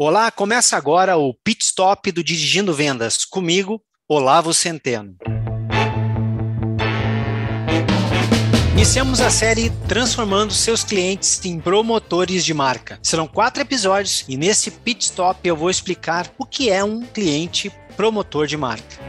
Olá, começa agora o Pit Stop do Dirigindo Vendas, comigo, Olavo Centeno. Iniciamos a série Transformando seus clientes em promotores de marca. Serão quatro episódios e nesse Pit Stop eu vou explicar o que é um cliente promotor de marca.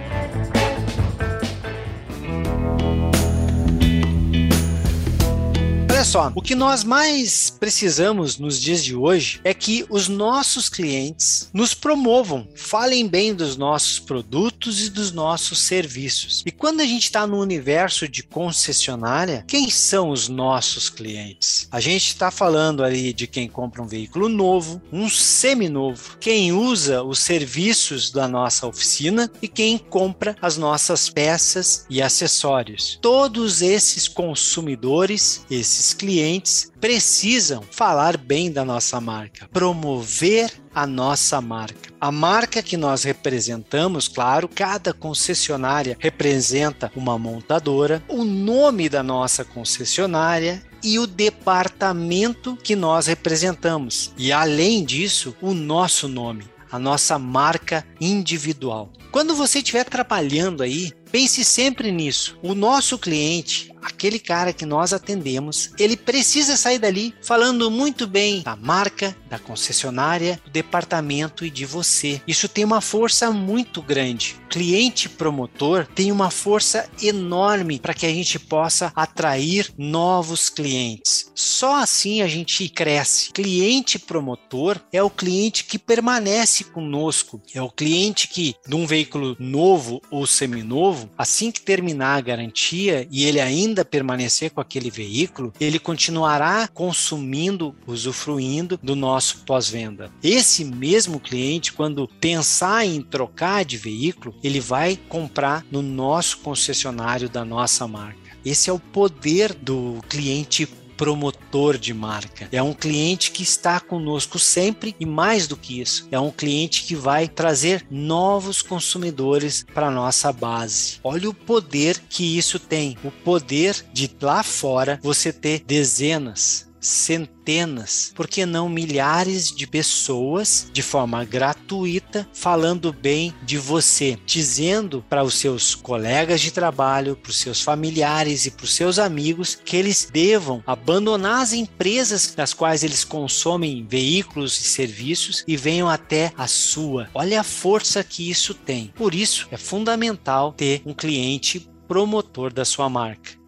Olha só, o que nós mais precisamos nos dias de hoje é que os nossos clientes nos promovam, falem bem dos nossos produtos e dos nossos serviços. E quando a gente está no universo de concessionária, quem são os nossos clientes? A gente está falando ali de quem compra um veículo novo, um seminovo, quem usa os serviços da nossa oficina e quem compra as nossas peças e acessórios. Todos esses consumidores, esses clientes precisam falar bem da nossa marca, promover a nossa marca. A marca que nós representamos, claro, cada concessionária representa uma montadora, o nome da nossa concessionária e o departamento que nós representamos. E além disso, o nosso nome, a nossa marca individual. Quando você estiver trabalhando aí, pense sempre nisso. O nosso cliente, aquele cara que nós atendemos, ele precisa sair dali falando muito bem da marca, da concessionária, do departamento e de você. Isso tem uma força muito grande. Cliente promotor tem uma força enorme para que a gente possa atrair novos clientes. Só assim a gente cresce. Cliente promotor é o cliente que permanece conosco, é o cliente que, num veículo novo ou seminovo, assim que terminar a garantia e ele ainda permanecer com aquele veículo, ele continuará consumindo, usufruindo do nosso pós-venda. Esse mesmo cliente, quando pensar em trocar de veículo, ele vai comprar no nosso concessionário da nossa marca. Esse é o poder do cliente promotor de marca. É um cliente que está conosco sempre e mais do que isso, é um cliente que vai trazer novos consumidores para nossa base. Olha o poder que isso tem, o poder de lá fora você ter dezenas, centenas, por que não milhares de pessoas de forma gratuita falando bem de você, dizendo para os seus colegas de trabalho, para os seus familiares e para os seus amigos que eles devam abandonar as empresas das quais eles consomem veículos e serviços e venham até a sua. Olha a força que isso tem. Por isso é fundamental ter um cliente promotor da sua marca.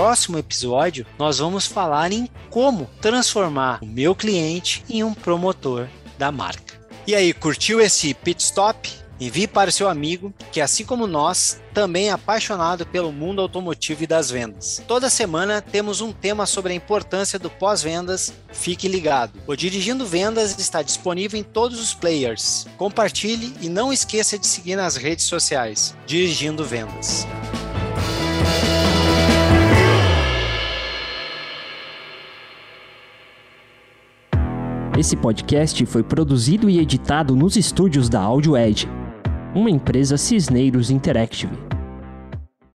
Próximo episódio, nós vamos falar em como transformar o meu cliente em um promotor da marca. E aí, curtiu esse pit stop? Envie para o seu amigo que, assim como nós, também é apaixonado pelo mundo automotivo e das vendas. Toda semana temos um tema sobre a importância do pós-vendas. Fique ligado. O Dirigindo Vendas está disponível em todos os players. Compartilhe e não esqueça de seguir nas redes sociais. Dirigindo Vendas. Esse podcast foi produzido e editado nos estúdios da Audio Edge, uma empresa Cisneiros Interactive.